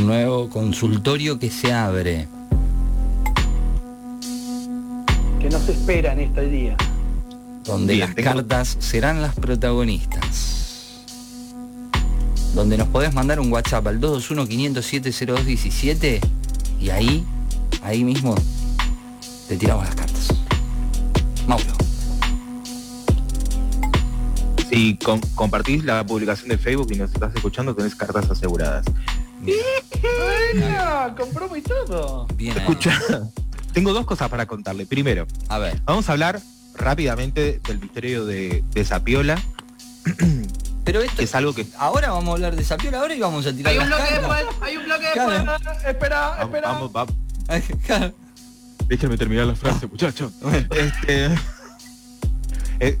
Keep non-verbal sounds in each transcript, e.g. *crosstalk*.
un nuevo consultorio que se abre. Que nos espera en este día. Donde Bien, las tengo- cartas serán las protagonistas. Donde nos podés mandar un WhatsApp al 221-507-0217 y ahí, ahí mismo, te tiramos las cartas. Mauro. Si com- compartís la publicación de Facebook y nos estás escuchando, tenés cartas aseguradas. ¡Buena! ¡Compró y todo! Bien. Escucha, tengo dos cosas para contarle. Primero, A ver. vamos a hablar rápidamente del misterio de, de Zapiola, *clears throat* Pero esto que es algo que... Ahora vamos a hablar de Sapiola ahora y vamos a tirar Hay un bloque cartas. después, hay un bloque Claro. después. Espera, Vamos, espera. vamos, vamos. *laughs* Déjenme terminar la frase, *laughs* muchacho. Este, eh,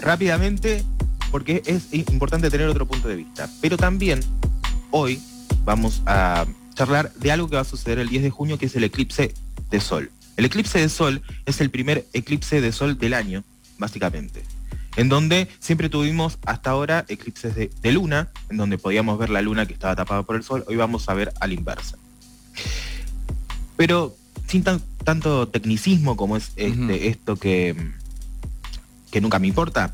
rápidamente, porque es importante tener otro punto de vista. Pero también hoy vamos a charlar de algo que va a suceder el 10 de junio, que es el eclipse de sol. El eclipse de sol es el primer eclipse de sol del año, básicamente. En donde siempre tuvimos hasta ahora eclipses de, de luna, en donde podíamos ver la luna que estaba tapada por el sol. Hoy vamos a ver a la inversa. Pero sin tan- tanto tecnicismo como es este, esto que, que nunca me importa,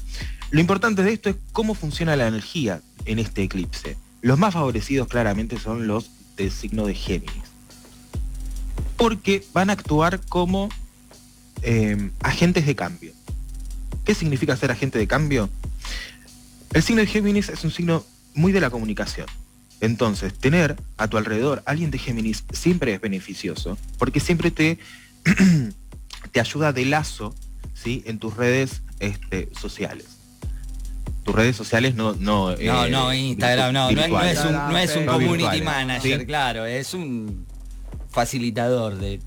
lo importante de esto es cómo funciona la energía en este eclipse. Los más favorecidos claramente son los del signo de Géminis. Porque van a actuar como eh, agentes de cambio. ¿Qué significa ser agente de cambio? El signo de Géminis es un signo muy de la comunicación. Entonces, tener a tu alrededor alguien de Géminis siempre es beneficioso, porque siempre te, *clears throat* te ayuda de lazo ¿sí? en tus redes este, sociales. Tus redes sociales no... No, No, eh, no, Instagram, no, no es, no es un, no es un community manager, ¿sí? claro, es un facilitador de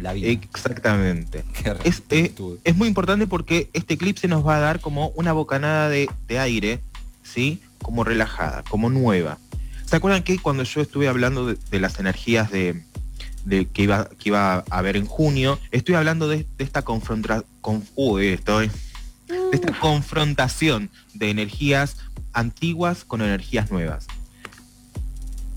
la vida. Exactamente. *laughs* Es, eh, es muy importante porque este eclipse nos va a dar como una bocanada de, de aire, ¿sí? Como relajada, como nueva. ¿Se acuerdan que cuando yo estuve hablando de, de las energías de, de que, iba, que iba a haber en junio, estoy hablando de, de esta confronta, con, uy, estoy, de esta confrontación de energías antiguas con energías nuevas.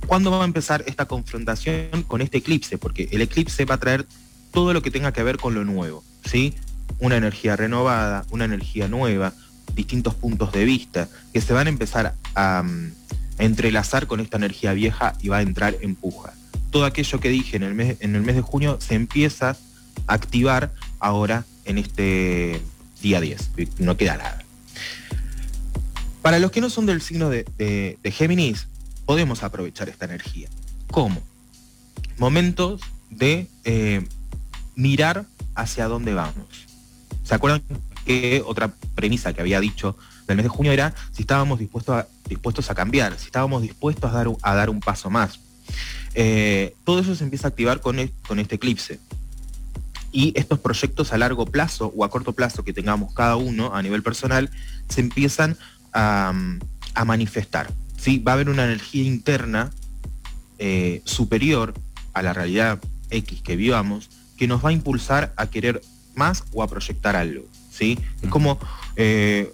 ¿Cuándo va a empezar esta confrontación con este eclipse? Porque el eclipse va a traer todo lo que tenga que ver con lo nuevo, ¿sí? Una energía renovada, una energía nueva, distintos puntos de vista que se van a empezar a, mm, entrelazar con esta energía vieja y va a entrar en puja. Todo aquello que dije en el mes, en el mes de junio se empieza a activar ahora en este día 10. No queda nada. Para los que no son del signo de, de- Géminis, podemos aprovechar esta energía. ¿Cómo? Momentos de eh, mirar hacia dónde vamos. ¿Se acuerdan que otra premisa que había dicho del mes de junio era si estábamos dispuestos a, dispuestos a cambiar, si estábamos dispuestos a dar, a dar un paso más? Eh, todo eso se empieza a activar con, e- con este eclipse. Y estos proyectos a largo plazo o a corto plazo que tengamos cada uno a nivel personal se empiezan a, a manifestar. ¿sí? Va a haber una energía interna eh, superior a la realidad X que vivamos que nos va a impulsar a querer más o a proyectar algo. ¿sí? Es como eh,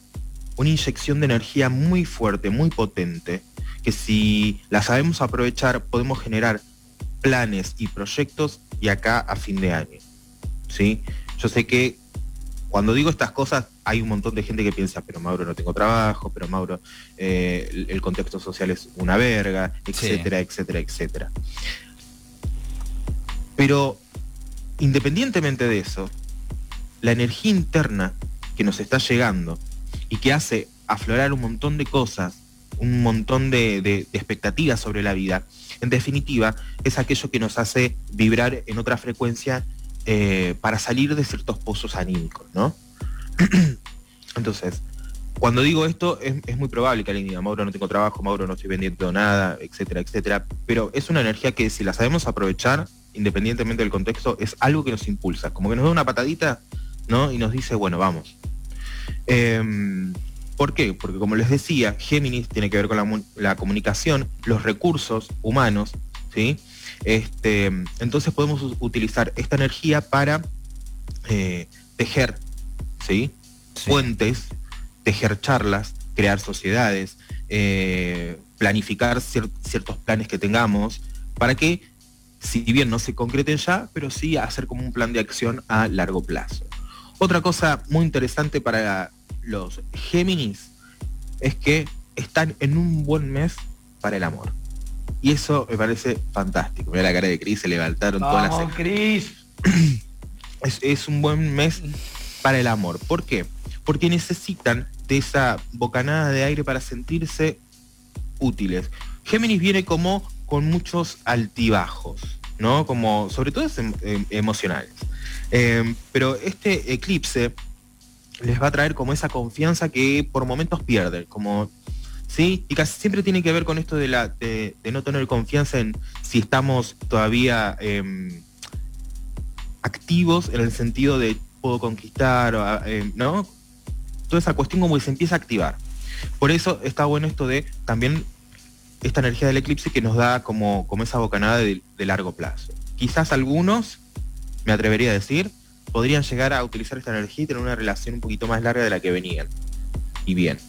una inyección de energía muy fuerte, muy potente, que si la sabemos aprovechar podemos generar planes y proyectos y acá a fin de año. ¿Sí? Yo sé que cuando digo estas cosas hay un montón de gente que piensa, pero Mauro no tengo trabajo, pero Mauro eh, el, el contexto social es una verga, etcétera, etcétera, etcétera. Pero independientemente de eso, la energía interna que nos está llegando y que hace aflorar un montón de cosas, un montón de, de- de expectativas sobre la vida, en definitiva, es aquello que nos hace vibrar en otra frecuencia eh, para salir de ciertos pozos anímicos, ¿no? *clears throat* Entonces, cuando digo esto, es, muy probable que alguien diga, Mauro, no tengo trabajo, Mauro, no estoy vendiendo nada, etcétera, etcétera. Pero es una energía que si la sabemos aprovechar, independientemente del contexto, es algo que nos impulsa, como que nos da una patadita, ¿no? Y nos dice, bueno, vamos. Em, ¿Por qué? Porque como les decía, Géminis tiene que ver con la, la comunicación, los recursos humanos, ¿sí? Este, entonces podemos utilizar esta energía para eh, tejer, ¿sí? Sí. Puentes, tejer charlas, crear sociedades, eh, planificar cier- ciertos planes que tengamos, para que, si bien no se concreten ya, pero sí hacer como un plan de acción a largo plazo. Otra cosa muy interesante para los Géminis es que están en un buen mes para el amor. Y eso me parece fantástico. Mira la cara de Cris, se levantaron todas las Cris. es, es un buen mes para el amor. ¿Por qué? Porque necesitan de esa bocanada de aire para sentirse útiles. Géminis viene como con muchos altibajos, ¿no? Como, sobre todo es em- em- emocionales. Eh, pero este eclipse les va a traer como esa confianza que por momentos pierden, como ¿sí? Y casi siempre tiene que ver con esto de, la, de, no tener confianza en si estamos todavía em, activos en el sentido de puedo conquistar, o, a- em, ¿no? Toda esa cuestión como que se empieza a activar. Por eso está bueno esto de también esta energía del eclipse que nos da como, como esa bocanada de, de largo plazo. Quizás algunos, me atrevería a decir, podrían llegar a utilizar esta energía y tener una relación un poquito más larga de la que venían. Y bien.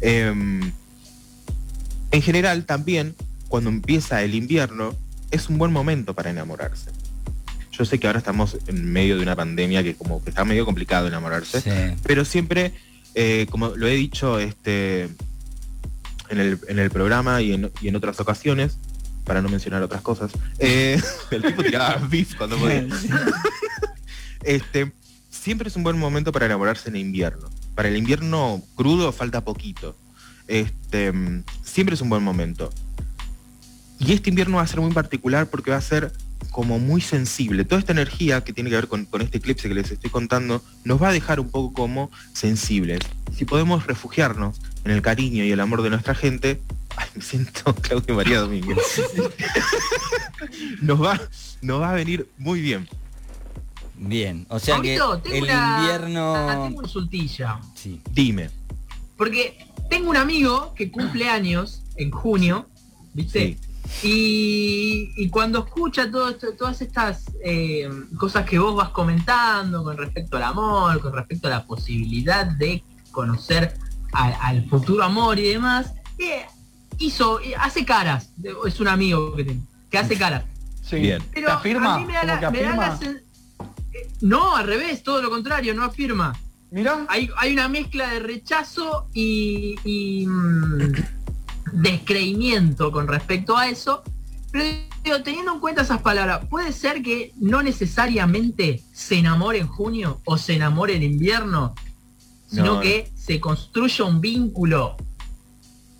Em, en general, también, cuando empieza el invierno, es un buen momento para enamorarse. Yo sé que ahora estamos en medio de una pandemia que como que está medio complicado enamorarse, Sí. pero siempre, eh, como lo he dicho este, en, el, en el programa y en, y en otras ocasiones, para no mencionar otras cosas, eh, *laughs* el tipo tiraba beef cuando podía. *laughs* Este, siempre es un buen momento para enamorarse en invierno. Para el invierno crudo falta poquito. Este, mm, siempre es un buen momento. Y este invierno va a ser muy particular porque va a ser como muy sensible. Toda esta energía que tiene que ver con, con este eclipse que les estoy contando nos va a dejar un poco como sensibles. Si podemos refugiarnos en el cariño y el amor de nuestra gente, ay, me siento *laughs* Claudio María Domínguez. nos, va, nos va a venir muy bien. Bien, o sea que el una- invierno... ah, tengo una consultilla. Sí. Dime. Porque tengo un amigo que cumple años en junio, ¿viste? Sí. Y, y cuando escucha todo esto- todas estas eh, cosas que vos vas comentando con respecto al amor, con respecto a la posibilidad de conocer al, al futuro amor y demás, eh, hizo, eh, hace caras. Es un amigo que tengo, que hace caras. Sí. Bien. Pero ¿Te afirma? a mí me da, ¿Como la, me da la afirma? sen- eh, No, al revés, todo lo contrario, no afirma. Mirá. Hay, hay una mezcla de rechazo y, y, mm, descreimiento con respecto a eso. Pero digo, teniendo en cuenta esas palabras, ¿puede ser que no necesariamente se enamore en junio o se enamore en invierno, sino No, no. que se construya un vínculo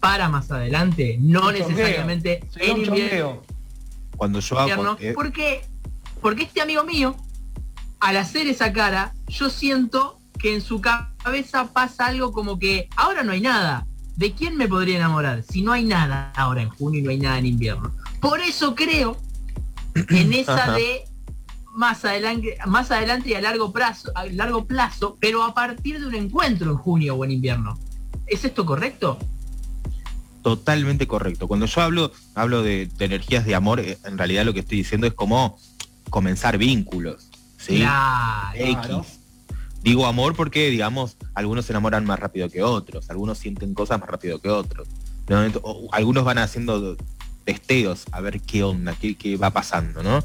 para más adelante, no Un necesariamente en invierno? Cuando yo hago... invierno, eh, porque porque este amigo mío al hacer esa cara yo siento que en su cabeza pasa algo como que ahora no hay nada de quién me podría enamorar si no hay nada ahora en junio y no hay nada en invierno por eso creo en esa Ajá. de más adelante más adelante y a largo plazo a largo plazo pero a partir de un encuentro en junio o en invierno es esto correcto Totalmente correcto. Cuando yo hablo, hablo de, de energías de amor, eh, en realidad lo que estoy diciendo es como comenzar vínculos. ¿sí? Claro. X. Claro. Digo amor porque, digamos, algunos se enamoran más rápido que otros, algunos sienten cosas más rápido que otros. ¿no? Algunos van haciendo testeos a ver qué onda, qué, qué va pasando, ¿no?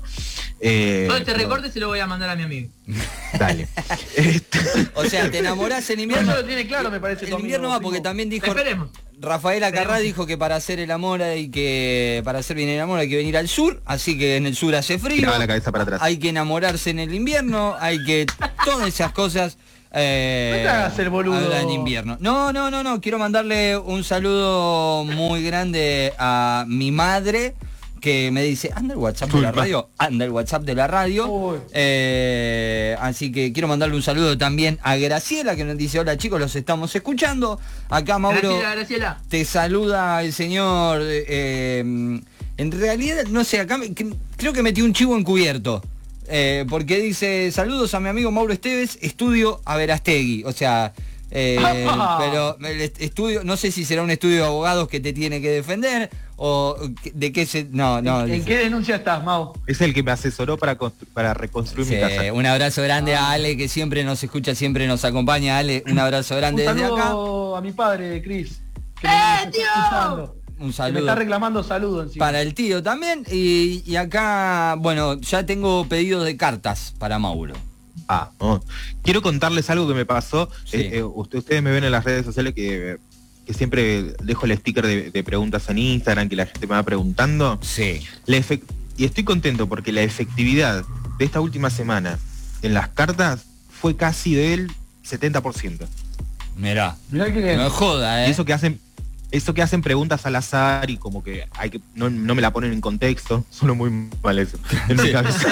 Eh, todo este recorte se lo voy a mandar a mi amigo *laughs* Dale. Este, *laughs* O sea, te enamorás en No, invierno. eso lo tiene claro, me parece. El invierno va porque también dijo esperemos Rafael Acarrá dijo que para hacer el amor hay que para hacer bien el amor hay que venir al sur, así que en el sur hace frío. la cabeza para atrás. Hay que enamorarse en el invierno, hay que todas esas cosas eh, No te hagas el boludo. habla en invierno. No, no, no, no, quiero mandarle un saludo muy grande a mi madre que me dice, anda el WhatsApp de la radio, anda el WhatsApp de la radio. Eh, así que quiero mandarle un saludo también a Graciela que nos dice, hola chicos, los estamos escuchando. Acá Mauro Graciela, Graciela. te saluda el señor. eh, en realidad, no sé, acá me- que- creo que metí un chivo encubierto. Eh, porque dice, saludos a mi amigo Mauro Esteves, estudio a Verastegui. O sea, eh, *laughs* pero el est- estudio, no sé si será un estudio de abogados que te tiene que defender o de qué se... No, no. ¿En, qué denuncia estás, Mau? Es el que me asesoró para, para reconstruir Sí, mi casa. un abrazo grande a Ale que siempre nos escucha, siempre nos acompaña. Ale, un abrazo Un grande desde acá. a mi padre, Cris. ¡Eh, Un Me saludo. está reclamando saludo encima. Para el tío también. Y, y acá, bueno, ya tengo pedidos de cartas para Mauro. Ah, no. quiero contarles algo que me pasó. Sí. Eh, eh, usted- ustedes me ven en las redes sociales que, que siempre dejo el sticker de, de preguntas en Instagram, que la gente me va preguntando. Sí. La y estoy contento porque la efectividad de esta última semana en las cartas fue casi del 70%. Mirá. Mirá que. No joda, ¿eh? Y eso que hacen, eso que hacen preguntas al azar y como que hay que no, no me la ponen en contexto, *laughs* solo muy mal eso. En mi cabeza.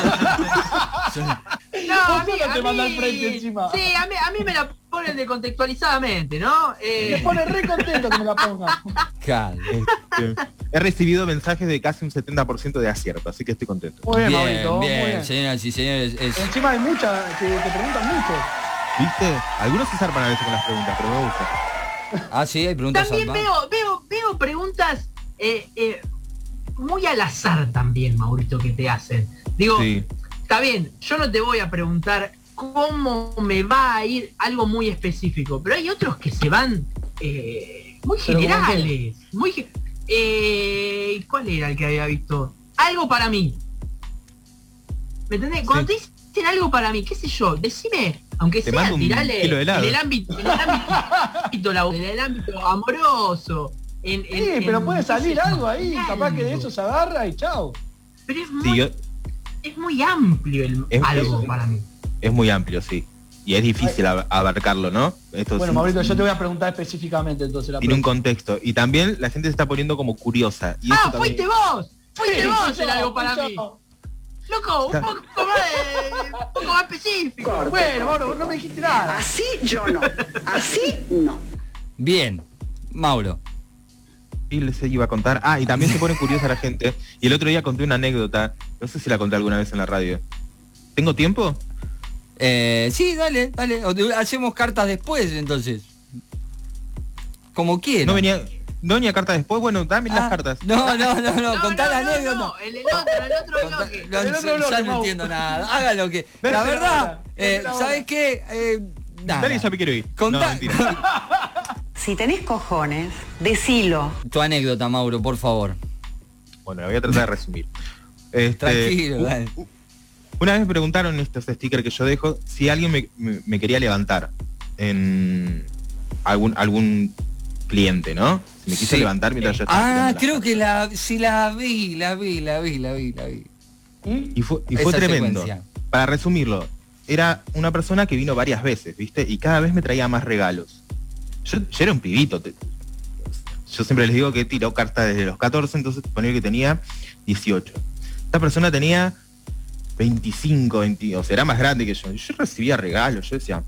*laughs* No, a mí, Vos no te a manda mí- al frente encima. Sí, a mí, a mí me la ponen descontextualizadamente, ¿no? Me Eh, pone re contento que me la ponga. *laughs* Claro. Este, he recibido mensajes de casi un 70% de acierto, así que estoy contento. Muy bien, Bien, Maurito, muy bien, bien. señoras y señores. es- Encima hay muchas que te preguntan mucho. ¿Viste? Algunos se zarpan a veces con las preguntas, pero me gusta. Ah, sí, hay preguntas también al- veo, veo, veo preguntas eh, eh, muy al azar también, Maurito, que te hacen. Digo, Sí. está bien, yo no te voy a preguntar cómo me va a ir algo muy específico, pero hay otros que se van eh, muy Pero ¿cómo generales. Muy eh, ¿Cuál era el que había visto? Algo para mí. ¿Me entendés? Cuando te dicen algo para mí, qué sé yo, decime, aunque Te sea tirale en el ámbito, en el ámbito, en el ámbito amoroso. En, en- Sí, pero puede salir algo ahí. Capaz que de eso se agarra y chao. Pero es Sí, muy, yo- es muy amplio el Es- algo es- para mí. es muy amplio, sí. Y es difícil ab- abarcarlo, ¿no? Esto Bueno, Maurito, yo te voy a preguntar específicamente entonces la tiene un contexto. Y también la gente se está poniendo como curiosa. Y eso ¡Ah, también- fuiste vos! ¡Fuiste Sí, vos yo, algo para mí! Loco, un poco más, de- un poco más específico. Bueno, Mauro, no me dijiste nada. Así yo no. Así no. Bien. Mauro. Y les iba a contar. Ah, y también se pone curiosa la gente. Y el otro día conté una anécdota. No sé si la conté alguna vez en la radio. ¿Tengo tiempo? Eh, sí, dale, dale. Hacemos cartas después, entonces. Como quieras. No venía, no venía carta después. Bueno, dame las Ah, cartas. No, no, no, no, No, contá no, la no, anécdota. no, el, el otro, el otro Contá- bloque. no, El otro ya no entiendo nada. Haga lo que. Vete La verdad, eh. ¿sabes qué? Eh, nada. Dale, ya me quiero ir. Contá-. *laughs* Si tenés cojones, decilo. Tu anécdota, Mauro, por favor. Bueno, la voy a tratar de resumir. *laughs* Este, Tranquilo, dale. Una vez me preguntaron estos stickers que yo dejo si alguien me, me- me quería levantar en algún algún cliente, ¿no? Me quise Sí. levantar mientras yo estaba Ah, creo que la, sí la vi, la vi, la vi, la vi, la vi. ¿Y? Fue, y fue tremendo. secuencia. Para resumirlo, era una persona que vino varias veces, ¿viste? Y cada vez me traía más regalos. Yo, yo era un pibito. te- yo siempre les digo que tiró cartas desde los 14, entonces ponía que tenía 18. Esta persona tenía 25, 20, o sea, era más grande que yo. Yo recibía regalos, yo decía,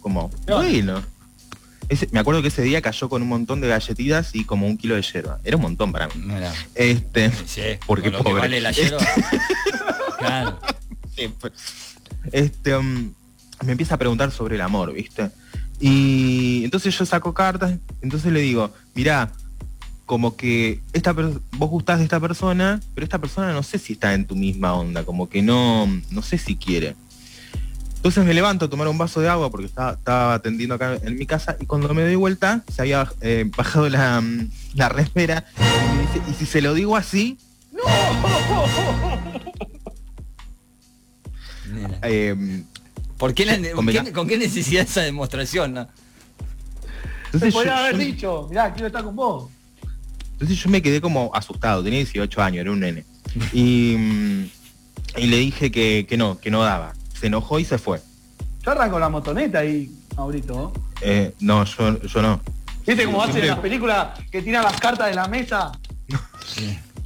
como, bueno. Ese- me acuerdo que ese día cayó con un montón de galletitas y como un kilo de yerba. Era un montón para mí. Mira, Este, sí, Porque que pobre. vale la yerba. *laughs* claro. Pues, este, um, me empieza a preguntar sobre el amor, ¿viste? Y entonces yo saco cartas, entonces le digo, mirá, como que esta vos gustás de esta persona, pero esta persona no sé si está en tu misma onda, como que no, no sé si quiere. Entonces me levanto a tomar un vaso de agua porque estaba, estaba atendiendo acá en mi casa y cuando me doy vuelta se había eh, bajado la, mm, la remera y me dice, y si se lo digo así, Mira. eh, ¿Por qué la- Convenga- ¿qué- ¿Con qué necesidad esa demostración? no? Entonces yo- podría haber yo- dicho, mirá, quiero estar con vos. Entonces yo me quedé como asustado, tenía 18 años, era un nene. Y, mm, y le dije que, que no, que no daba. Se enojó y se fue. Yo arranco la motoneta ahí, Maurito. ¿no? Eh, no, yo, yo no. ¿Viste cómo hacen las películas que tiran las cartas de la mesa?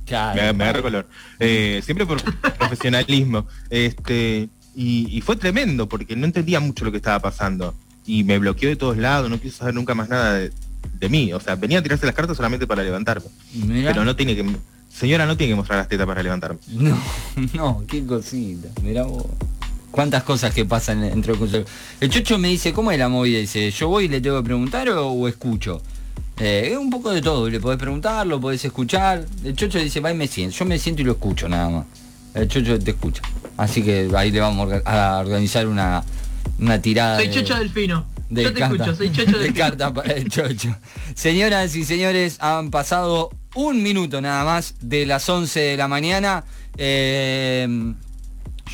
Claro. Me, me agarró color. Eh, siempre por *laughs* profesionalismo. Este, y, y fue tremendo porque no entendía mucho lo que estaba pasando. Y me bloqueó de todos lados, no quiso saber nunca más nada de, de mí. O sea, venía a tirarse las cartas solamente para levantarme. Mira. Pero no tiene que... Señora, no tiene que mostrar las tetas para levantarme. No, *laughs* no, qué cosita. Mirá vos. Cuántas cosas que pasan entre El chocho me dice, ¿cómo es la movida? Dice, ¿yo voy y le tengo que preguntar o, o escucho? Eh, es un poco de todo, le podés preguntar, lo podés escuchar. El chocho dice, va y me siento. Yo me siento y lo escucho nada más. El chocho te escucha. Así que ahí le vamos a orga- a organizar una, una tirada. Soy de- Chocho Delfino. de Yo te carta- escucho, soy Chocho *laughs* de Delfino. carta para el chocho. Señoras y señores, han pasado un minuto nada más de las 11 de la mañana. Eh,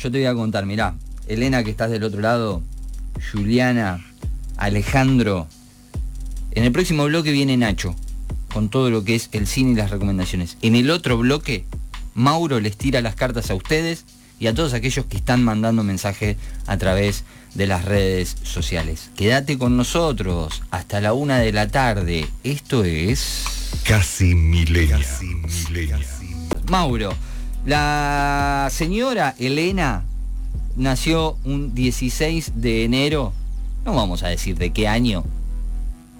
yo te voy a contar, mirá, Elena que estás del otro lado, Juliana, Alejandro. En el próximo bloque viene Nacho, con todo lo que es el cine y las recomendaciones. En el otro bloque, Mauro les tira las cartas a ustedes y a todos aquellos que están mandando mensaje a través de las redes sociales. Quédate con nosotros hasta la una de la tarde. Esto es... Casi milenial. Mauro, la señora Elena nació un 16 de enero, no vamos a decir de qué año,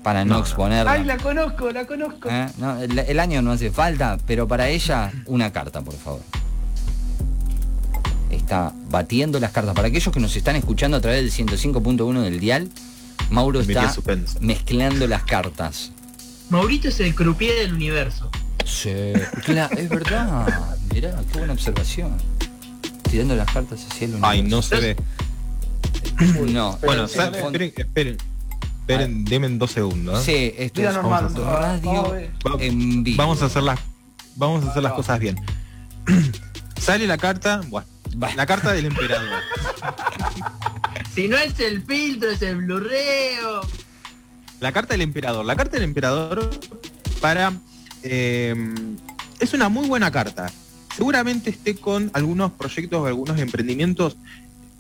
para no, No, exponerla. Ay, la conozco, la conozco. ¿Eh? No, el, el año no hace falta, pero para ella una carta, por favor. Está batiendo las cartas. Para aquellos que nos están escuchando a través del 105.1 del dial, Mauro está mezclando las cartas. Maurito es el croupier del universo. Sí, es verdad. Mirá, qué buena observación. Tirando las cartas hacia el universo. Ay, no se ve. No. Bueno, esperen, esperen, esperen, denme dos segundos. ¿eh? Sí, esto Vida es normal. vamos a- radio vamos a ver. Va- en vivo. Vamos a hacer las, vamos a hacer las cosas bien. *clears throat* Sale la carta, bueno, Va. la carta del emperador. *laughs* Si no es el filtro, es el blurreo. La carta del emperador. La carta del emperador para eh, es una muy buena carta. Seguramente esté con algunos proyectos o algunos emprendimientos.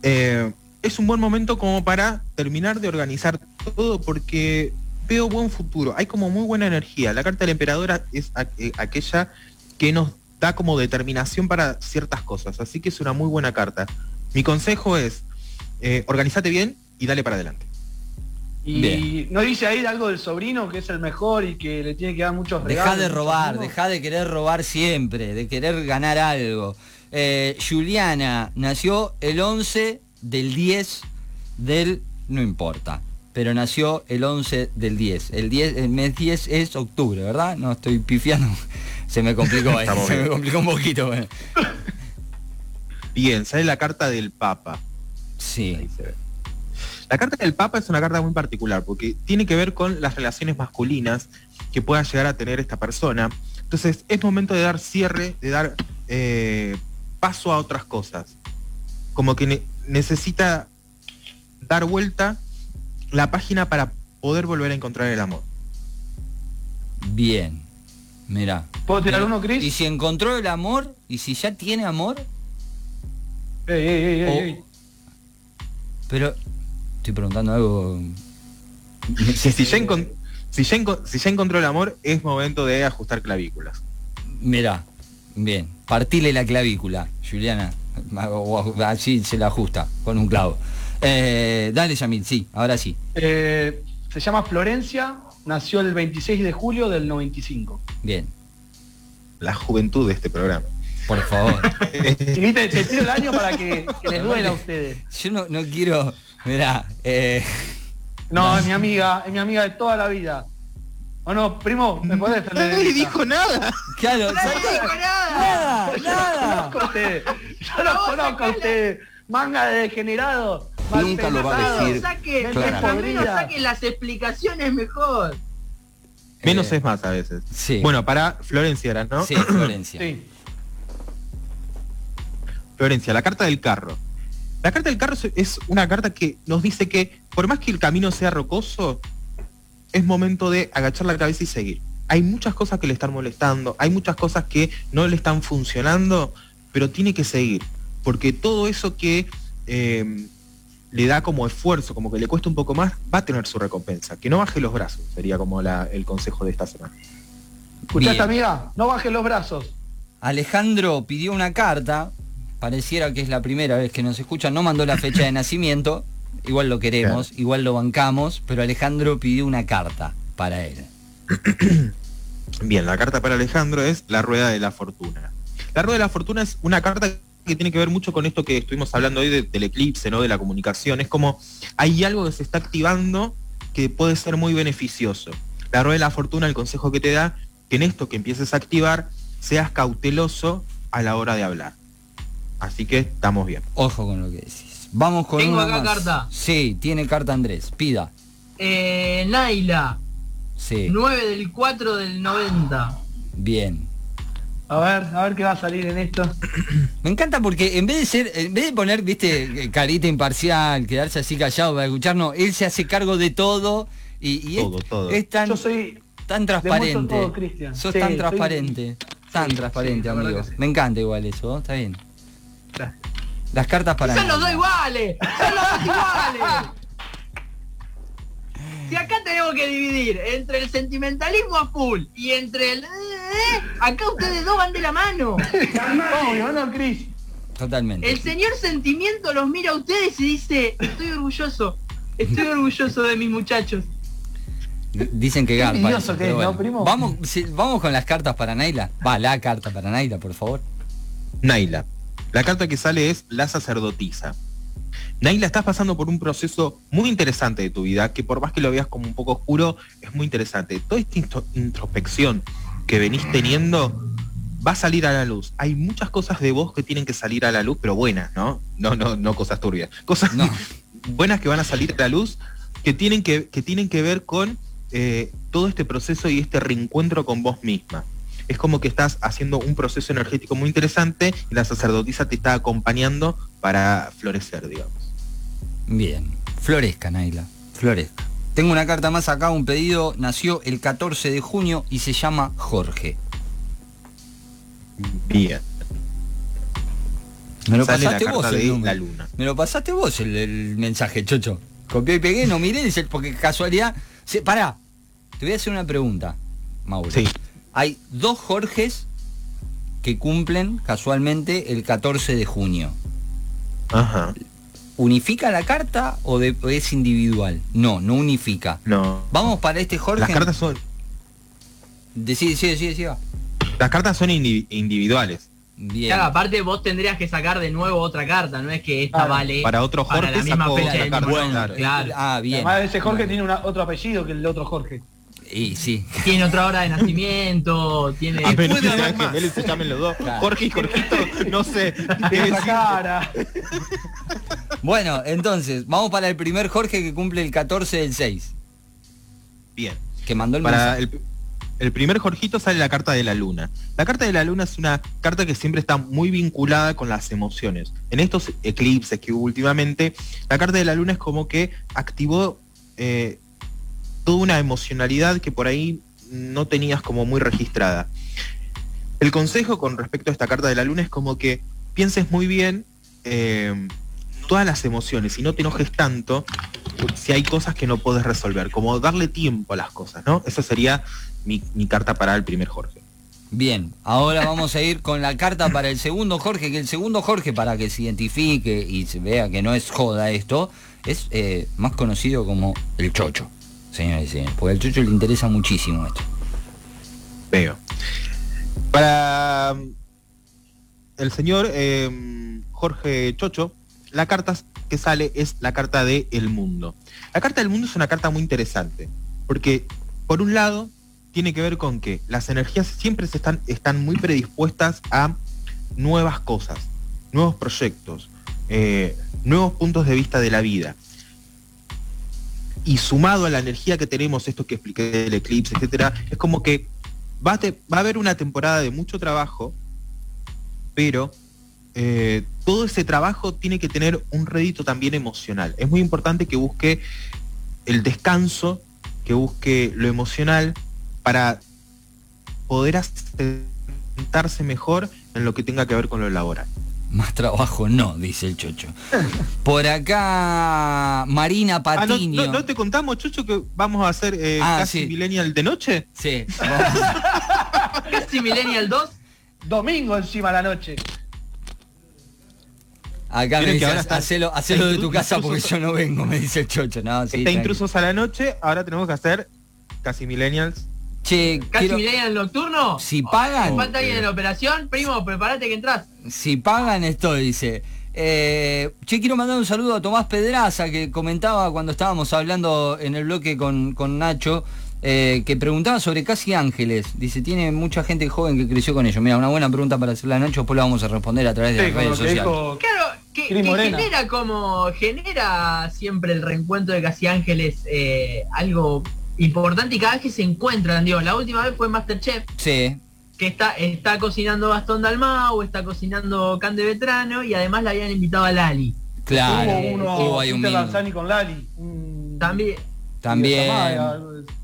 eh, es un buen momento como para terminar de organizar todo porque veo buen futuro. Hay como muy buena energía. La carta del emperador es a- eh, aquella que nos da como determinación para ciertas cosas. Así que es una muy buena carta. Mi consejo es eh, organizate bien y dale para adelante. Y Bien. no dice ahí algo del sobrino que es el mejor y que le tiene que dar muchos regalos. Deja de robar, deja de querer robar siempre, de querer ganar algo. Eh, Juliana nació el 11 del 10 del... no importa, pero nació el 11 del 10. El, 10, el mes 10 es octubre, ¿verdad? No estoy pifiando. *laughs* Se me complicó, Estamos se me complicó un poquito. bueno. Bien, sale la carta del Papa. Sí, Ahí se ve. La carta del Papa es una carta muy particular porque tiene que ver con las relaciones masculinas que pueda llegar a tener esta persona. Entonces es momento de dar cierre, de dar eh, paso a otras cosas. Como que ne- necesita dar vuelta la página para poder volver a encontrar el amor. bien. Mira. ¿Puedo tirar Mira, uno, Chris? Y si encontró el amor, y si ya tiene amor, Ey, ey, ey, ey, o- ey. pero estoy preguntando algo. *laughs* Si, si ya, encon- si ya enco- si ya encontró el amor, es momento de ajustar clavículas. Mirá, bien, partile la clavícula, Juliana. Así se la ajusta con un clavo. Eh, dale, Yamil, sí, ahora sí. Eh, se llama Florencia, nació el 26 de julio del 95. Bien, La juventud de este programa. por favor. *laughs* Te tiro el año para que, que les *laughs* duela a ustedes. Yo no, no quiero. Mirá, eh, *laughs* No, es mi amiga, es mi amiga de toda la vida. ¿O no, primo? ¿Me podés defender? de *laughs* Nadie esta? dijo nada. claro, ¡No digo nada! nada, Yo nada. conozco a ustedes. Yo los No, conozco a ustedes. Manga de degenerados. Nunca lo va a decir. Saque, menos saquen las explicaciones mejor. Menos Eh, es más a veces. Sí. Bueno, para Florencia era, ¿no? Sí, Florencia. Sí. Florencia, la carta del carro. La carta del carro es- una carta que nos dice que por más que el camino sea rocoso, es momento de agachar la cabeza y seguir. Hay muchas cosas que le están molestando, hay muchas cosas que no le están funcionando, pero tiene que seguir. Porque todo eso que eh, le da como esfuerzo, como que le cuesta un poco más, va a tener su recompensa. Que no baje los brazos, sería como la- el consejo de esta semana. ¿Escuchaste, amiga? No bajes los brazos. Alejandro pidió una carta, pareciera que es la primera vez que nos escucha, no mandó la fecha de nacimiento, igual lo queremos, igual lo bancamos, pero Alejandro pidió una carta para él. *clears throat* Bien, la carta para Alejandro es la rueda de la fortuna. La rueda de la fortuna es una carta que tiene que ver mucho con esto que estuvimos hablando hoy de- del eclipse, ¿no? De la comunicación. Es como hay algo que se está activando que puede ser muy beneficioso. La rueda de la fortuna, el consejo que te da, que en esto que empieces a activar, seas cauteloso a la hora de hablar. Así que estamos bien. Ojo con lo que decís. Vamos con Tengo una acá más. carta. Sí, tiene carta Andrés. Pida. Eh, Naila, Sí. 9 del 4 del 90. Bien. A ver, a ver qué va a salir en esto. *clears throat* Me encanta porque en vez de ser, en vez de poner, viste, carita imparcial, quedarse así callado para escucharnos, él se hace cargo de todo y, y es- Todo, todo. es tan, Yo soy tan demuestro transparente. todo, Cristian. Sos Sí, tan soy- transparente. Tan sí, transparente, amigo. Me encanta igual eso, ¿no? está bien. Las cartas para Son los dos iguales, son los dos iguales. Si acá tenemos que dividir entre el sentimentalismo a full y entre el... eh, acá ustedes dos van de la mano. Obvio, ¿no, Cris? Totalmente. El señor sentimiento los mira a ustedes y dice, estoy orgulloso, estoy orgulloso de mis muchachos. Dicen que garpa. Vamos, vamos con las cartas para Naila. Va, la carta para Naila, por favor. Naila. La carta que sale es la sacerdotisa. Naila, estás pasando por un proceso muy interesante de tu vida, que por más que lo veas como un poco oscuro, es muy interesante. Toda esta introspección que venís teniendo va a salir a la luz. Hay muchas cosas de vos que tienen que salir a la luz, pero buenas, ¿no? No, no, no cosas turbias. Cosas No. *laughs* buenas que van a salir a la luz, que tienen que, que tienen que ver con eh, todo este proceso y este reencuentro con vos misma. Es como que estás haciendo un proceso energético muy interesante y la sacerdotisa te está acompañando para florecer, digamos. Bien. Florezca, Naila. Florezca. Tengo una carta más acá, un pedido. Nació el 14 de junio y se llama Jorge. Bien. Me lo Sale pasaste vos el la luna. Me lo pasaste vos el, el mensaje, Chocho. Copié y pegué, no miré, dice, porque casualidad. Se, pará, te voy a hacer una pregunta, Mauro. Sí. Hay dos Jorges que cumplen casualmente el 14 de junio. Ajá. ¿Unifica la carta o, de- es individual? No, no unifica. No. Vamos para este Jorge. Las cartas son, Decí, sí, sí, sí, las cartas son indivi- individuales. Bien. Claro, aparte vos tendrías que sacar de nuevo otra carta, no es que esta Claro, vale para otro para Jorge la misma fecha del mismo Bueno, claro. Ah, bien. Además ese Jorge Bueno. tiene una- otro apellido que el otro Jorge. Y sí. Tiene otra hora de nacimiento, tiene... A menos puede que haber sean más. gemelos y se llamen los dos. Claro. Jorge y Jorgito, no sé. *laughs* Tiene cara. Bueno, entonces, vamos para el primer Jorge que cumple el 14 del 6. Bien. Que mandó el Para mensaje. el, el primer Jorgito sale la carta de la luna. La carta de la luna es una carta que siempre está muy vinculada con las emociones. En estos eclipses que hubo últimamente, la carta de la luna es como que activó eh, toda una emocionalidad que por ahí no tenías como muy registrada. El consejo con respecto a esta carta de la luna es como que pienses muy bien eh, todas las emociones y no te enojes tanto si hay cosas que no puedes resolver, como darle tiempo a las cosas, ¿no? Esa sería mi, carta para el primer Jorge. Bien, ahora vamos a ir con la carta para el segundo Jorge, que el segundo Jorge, para que se identifique y se vea que no es joda esto, es eh, más conocido como el Chocho, señores y señores, porque al Chocho le interesa muchísimo esto. Veo. Para mm, el señor eh, Jorge Chocho, la carta que sale es la carta de El Mundo. La carta del Mundo es una carta muy interesante, porque por un lado tiene que ver con que las energías siempre se están, están muy predispuestas a nuevas cosas, nuevos proyectos, eh, nuevos puntos de vista de la vida. Y sumado a la energía que tenemos, esto que expliqué del eclipse, etcétera, es como que va a, haber una temporada de mucho trabajo, pero eh, todo ese trabajo tiene que tener un rédito también emocional. Es muy importante que busque el descanso, que busque lo emocional para poder asentarse mejor en lo que tenga que ver con lo laboral. Más trabajo no, dice el Chocho. Por acá, Marina Ah, ¿no, Patiño. no- no te contamos, Chucho, que vamos a hacer eh, Ah, casi sí. millennial de noche? Sí. *laughs* Casi Millennial 2, Domingo encima de la noche. Acá me dice, ahora está- hacelo, hacelo de tu casa porque yo no vengo, me dice el Chocho. No, sí, Está intrusos a la noche, ahora tenemos que hacer casi millennials. Che, casi quiero- Millennial nocturno. si pagan, Falta alguien en la operación, primo, prepárate que entras. Si pagan estoy, dice. Eh, che, quiero mandar un saludo a Tomás Pedraza, que comentaba cuando estábamos hablando en el bloque con, con Nacho, eh, que preguntaba sobre Casi Ángeles. Dice, tiene mucha gente joven que creció con ellos. Mira, una buena pregunta para hacerle a Nacho, después la vamos a responder a través de Sí, las redes sociales. dijo Claro, que, genera como, genera siempre el reencuentro de Casi Ángeles eh, algo importante y cada vez que se encuentran, digo, la última vez fue Masterchef, Sí, que está, está cocinando Gastón Dalmau, está cocinando Cande Vetrano y además le habían invitado a Lali. Claro, Hubo uno, hubo ahí un Peter. Lanzani con Lali. También También. Samaya,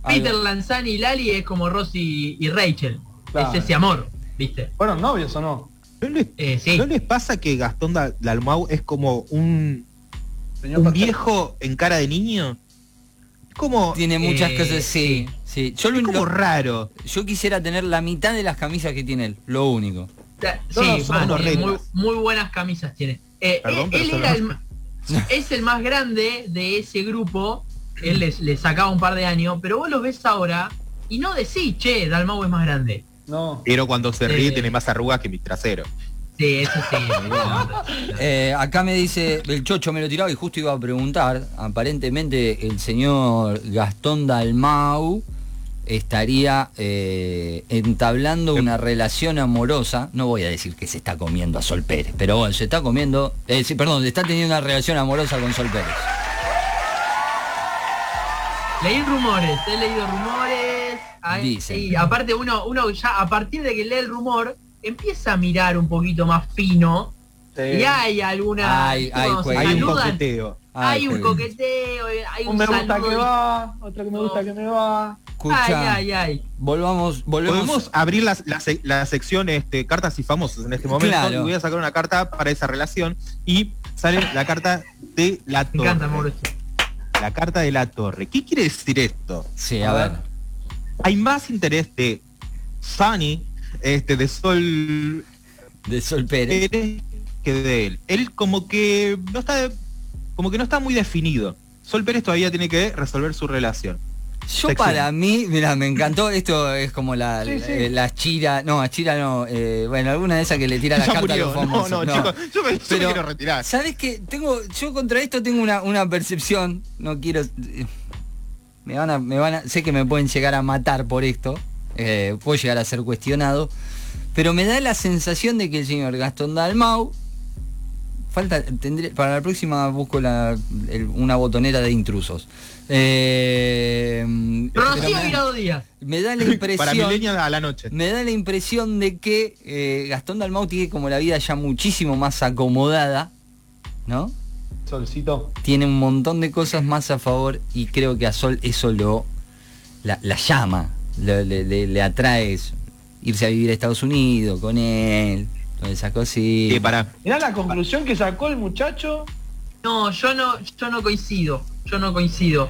Peter algo- Lanzani y Lali es como Rosy y Rachel. Claro. Es ese amor, ¿viste? ¿Fueron novios o no? ¿No les, Eh, sí. no les pasa que Gastón Da- Dalmau es como un, Señor un viejo en cara de niño? Como, Tiene muchas Eh, cosas, sí. sí. Yo, lo- es como lo- raro. yo quisiera tener la mitad de las camisas que tiene él, lo único. Sí, man, muy, buenas camisas tiene. Eh, Perdón, él, era el, *laughs* es el más grande de ese grupo. Él les, le sacaba un par de años, pero vos los ves ahora y no decís, che, Dalmau es más grande. No. Pero cuando se ríe Eh. tiene más arrugas que mi trasero. Sí, eso sí. *laughs* Eh, acá me dice, el chocho me lo tiraba y justo iba a preguntar, aparentemente el señor Gastón Dalmau estaría eh, entablando una relación amorosa, no voy a decir que se está comiendo a Sol Pérez, pero bueno, se está comiendo, eh, sí, perdón, está teniendo una relación amorosa con Sol Pérez. Leí rumores, he leído rumores. Ay, Dicen. Y aparte uno, uno ya a partir de que lee el rumor, empieza a mirar un poquito más fino. Sí. Y hay alguna. Hay- ¿viste hay cuando se juego. Hay un coqueteo. Ay, hay un coqueteo, eh, hay un, Un me gusta que va, otro que me gusta que me va. Escucha, Ay, ay, ay. volvamos, volvemos. Podemos abrir la, la la sección este, cartas y famosos en este momento. Claro. Voy a sacar una carta para esa relación. Y sale la carta de la Me torre. encanta, Mauro. La carta de la torre. ¿Qué quiere decir esto? Sí, a, A ver. ver. Hay más interés de Sunny, este, de Sol De Sol Pérez. Pérez que de él. Él como que no está como que no está muy definido. Sol Pérez todavía tiene que resolver su relación. Yo Sexy. para mí, mira, me encantó, esto es como la, Sí, sí. eh, la chira, no, a chira no, eh, bueno, alguna de esas que le tira *laughs* la carta a los famosos. No, no, chicos, yo me, yo me quiero retirar. ¿Sabes qué? Tengo, yo contra esto tengo una, una percepción, no quiero. eh, Me van a, me van a. Sé que me pueden llegar a matar por esto. Eh, puedo llegar a ser cuestionado. Pero me da la sensación de que el señor Gastón Dalmau. Falta. Tendré, para la próxima busco la, el- una botonera de intrusos. Eh, Rocío me, Virado Díaz. me da la *laughs* Para impresión. Milenia a la noche. Me da la impresión de que eh, Gastón Dalmau tiene como la vida ya muchísimo más acomodada, ¿no? Solcito. Tiene un montón de cosas más a favor y creo que a Sol eso lo la, la llama, le, le- le- le atrae eso. irse a vivir a Estados Unidos con él, todas esas cositas. Sí, para. Mirá la conclusión que sacó el muchacho. No, yo no, yo no coincido, yo no coincido.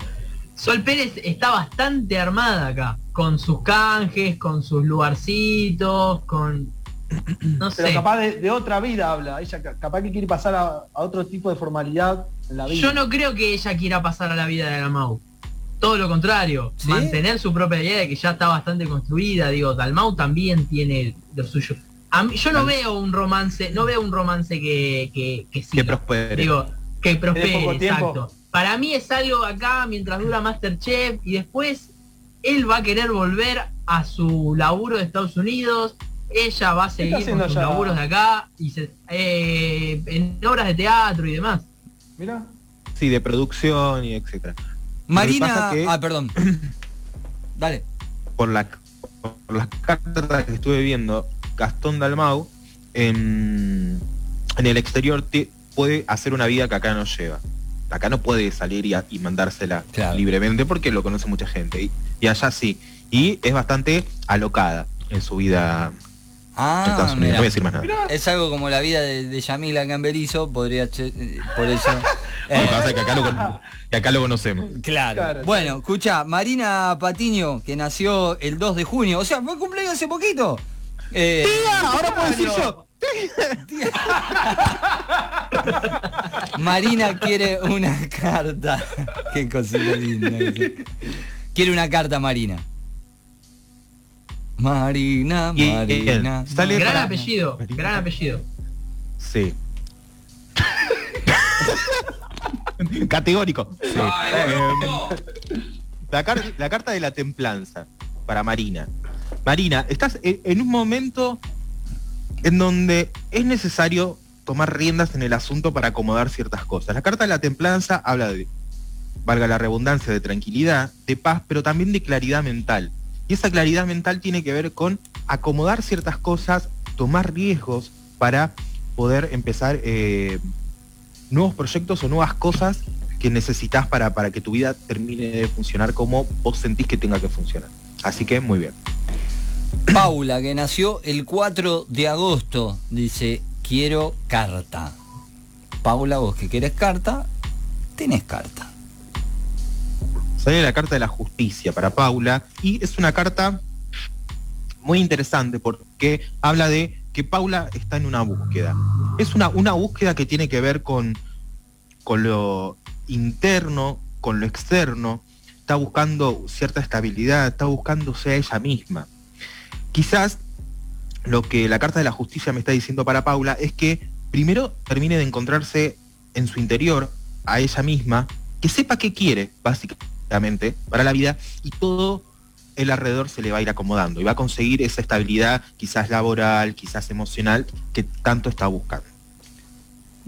Sol Pérez está bastante armada acá, con sus canjes, con sus lugarcitos, con... *clears throat* No Pero sé. capaz de, de otra vida habla. Ella ca- capaz que quiere pasar a, a otro tipo de formalidad en la vida. Yo no creo que ella quiera pasar a la vida de la Mau. Todo lo contrario, ¿Sí? mantener su propia idea de que ya está bastante construida. Digo, Dalmau también tiene lo suyo. A mí- yo no veo un romance, no veo un romance que, que, que siga. Que prospere. Digo, que prospere, exacto. Para mí es algo acá mientras dura Masterchef y después él va a querer volver a su laburo de Estados Unidos, ella va a seguir con sus ya? laburos de acá y se- eh, en obras de teatro y demás. Mira. Sí, de producción y etcétera. Marina, que- ah, perdón. *coughs* Dale. Por, la, por las cartas que estuve viendo, Gastón Dalmau en, en el exterior te- puede hacer una vida que acá no lleva. Acá no puede salir y, a- y mandársela Claro. libremente porque lo conoce mucha gente. Y, y allá sí. Y es bastante alocada en su vida Ah, Estados Unidos. mira. No voy a decir más nada. Es algo como la vida de, de Yamila Gamberizo, podría che- por eso. *laughs* Lo que pasa es que acá lo, que acá lo conocemos. Claro. Claro, Bueno, escucha, Marina Patiño, que nació el 2 de junio, o sea, fue cumpleaños hace poquito. Eh, ahora puedo decir yo. Marina quiere una carta. *laughs* Qué cosita linda. *laughs* Quiere una carta, Marina. Marina, Y- Marina. sale- Gran para- apellido, gran apellido. Sí. *laughs* Categórico. Sí. Em, la, car- la carta de la templanza para Marina. Marina, estás e- en un momento en donde es necesario tomar riendas en el asunto para acomodar ciertas cosas. La carta de la templanza habla de, valga la redundancia, de tranquilidad, de paz, pero también de claridad mental. Y esa claridad mental tiene que ver con acomodar ciertas cosas, tomar riesgos para poder empezar eh, nuevos proyectos o nuevas cosas que necesitas para, para que tu vida termine de funcionar como vos sentís que tenga que funcionar. Así que muy bien. Paula, que nació el 4 de agosto, dice, quiero carta. Paula, vos que querés carta, tenés carta. Sale la carta de la justicia para Paula y es una carta muy interesante porque habla de que Paula está en una búsqueda. Es una, una búsqueda que tiene que ver con, con lo interno, con lo externo. Está buscando cierta estabilidad, está buscándose a ella misma. Quizás lo que la carta de la justicia me está diciendo para Paula es que primero termine de encontrarse en su interior a ella misma, que sepa qué quiere, básicamente, para la vida, y todo el alrededor se le va a ir acomodando y va a conseguir esa estabilidad, quizás laboral, quizás emocional, que tanto está buscando.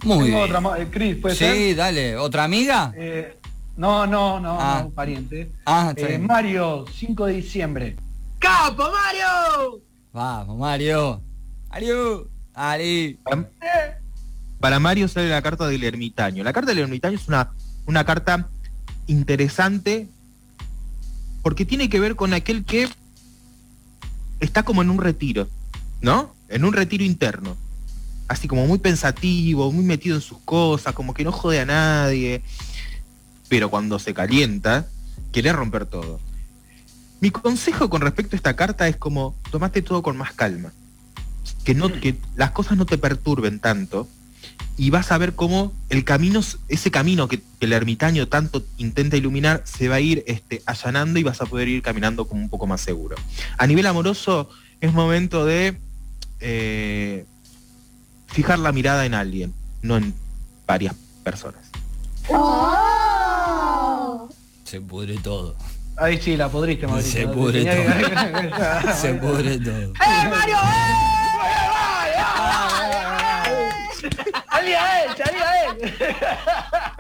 Muy Tengo bien. otra eh, Cris, ¿puede Sí, ser? dale. ¿Otra amiga? Eh, no, no, no, Ah. no, un pariente. Ah, está Eh, bien. Mario, 5 de diciembre. ¡Capo, Mario! Vamos, Mario. Mario. Ali. Para, para Mario sale la carta del ermitaño. La carta del ermitaño es una, una carta interesante porque tiene que ver con aquel que está como en un retiro, ¿no? En un retiro interno. Así como muy pensativo, muy metido en sus cosas, como que no jode a nadie. Pero cuando se calienta, quiere romper todo. Mi consejo con respecto a esta carta es como, tomate todo con más calma. Que, no, que las cosas no te perturben tanto y vas a ver cómo el camino, ese camino que, el ermitaño tanto intenta iluminar, se va a ir este, allanando y vas a poder ir caminando como un poco más seguro. A nivel amoroso, es momento de eh, fijar la mirada en alguien, no en varias personas. Se pudre todo. Ahí sí, la podriste, Mauricio. Se pudre todo. que- *laughs* Se pudre todo. ¡Eh, Mario! ¡Salí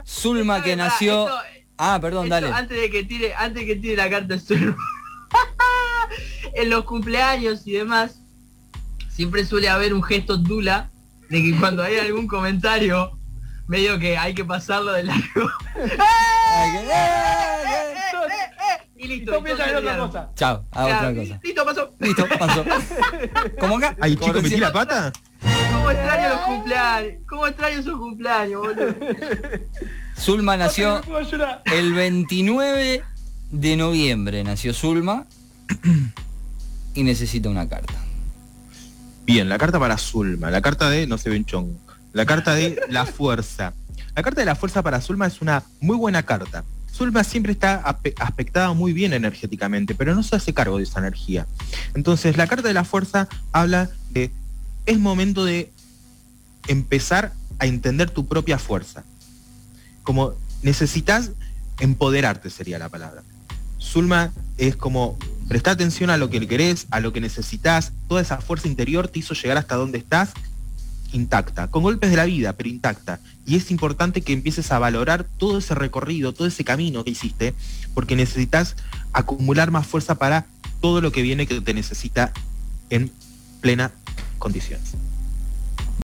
Zulma que nació. esto- Ah, perdón, esto dale. Antes de que tire, antes de que tire la carta Zulma. *laughs* en los cumpleaños y demás, siempre suele haber un gesto dula de que cuando hay algún comentario, medio que hay que pasarlo de largo. y listo. Y en otra cosa. Chao, a Ya, otra cosa. Listo, pasó. Listo, pasó. *laughs* ¿Cómo acá? ¿Ay, Como chico, metí la pata? ¿Cómo extraño los cumpleaños? ¿Cómo extraño esos cumpleaños, boludo? *laughs* Zulma nació el 29 de noviembre. Nació Zulma y necesita una carta. Bien, la carta para Zulma, la carta de no se ven chongo, la carta de la fuerza. La carta de la fuerza para Zulma es una muy buena carta. Zulma siempre está aspectada muy bien energéticamente, pero no se hace cargo de esa energía. Entonces, la carta de la fuerza habla de es momento de empezar a entender tu propia fuerza. Como necesitas empoderarte sería la palabra. Zulma es como prestar atención a lo que querés, a lo que necesitas, toda esa fuerza interior te hizo llegar hasta donde estás intacta, con golpes de la vida, pero intacta. Y es importante que empieces a valorar todo ese recorrido, todo ese camino que hiciste, porque necesitas acumular más fuerza para todo lo que viene que te necesita en plena condiciones.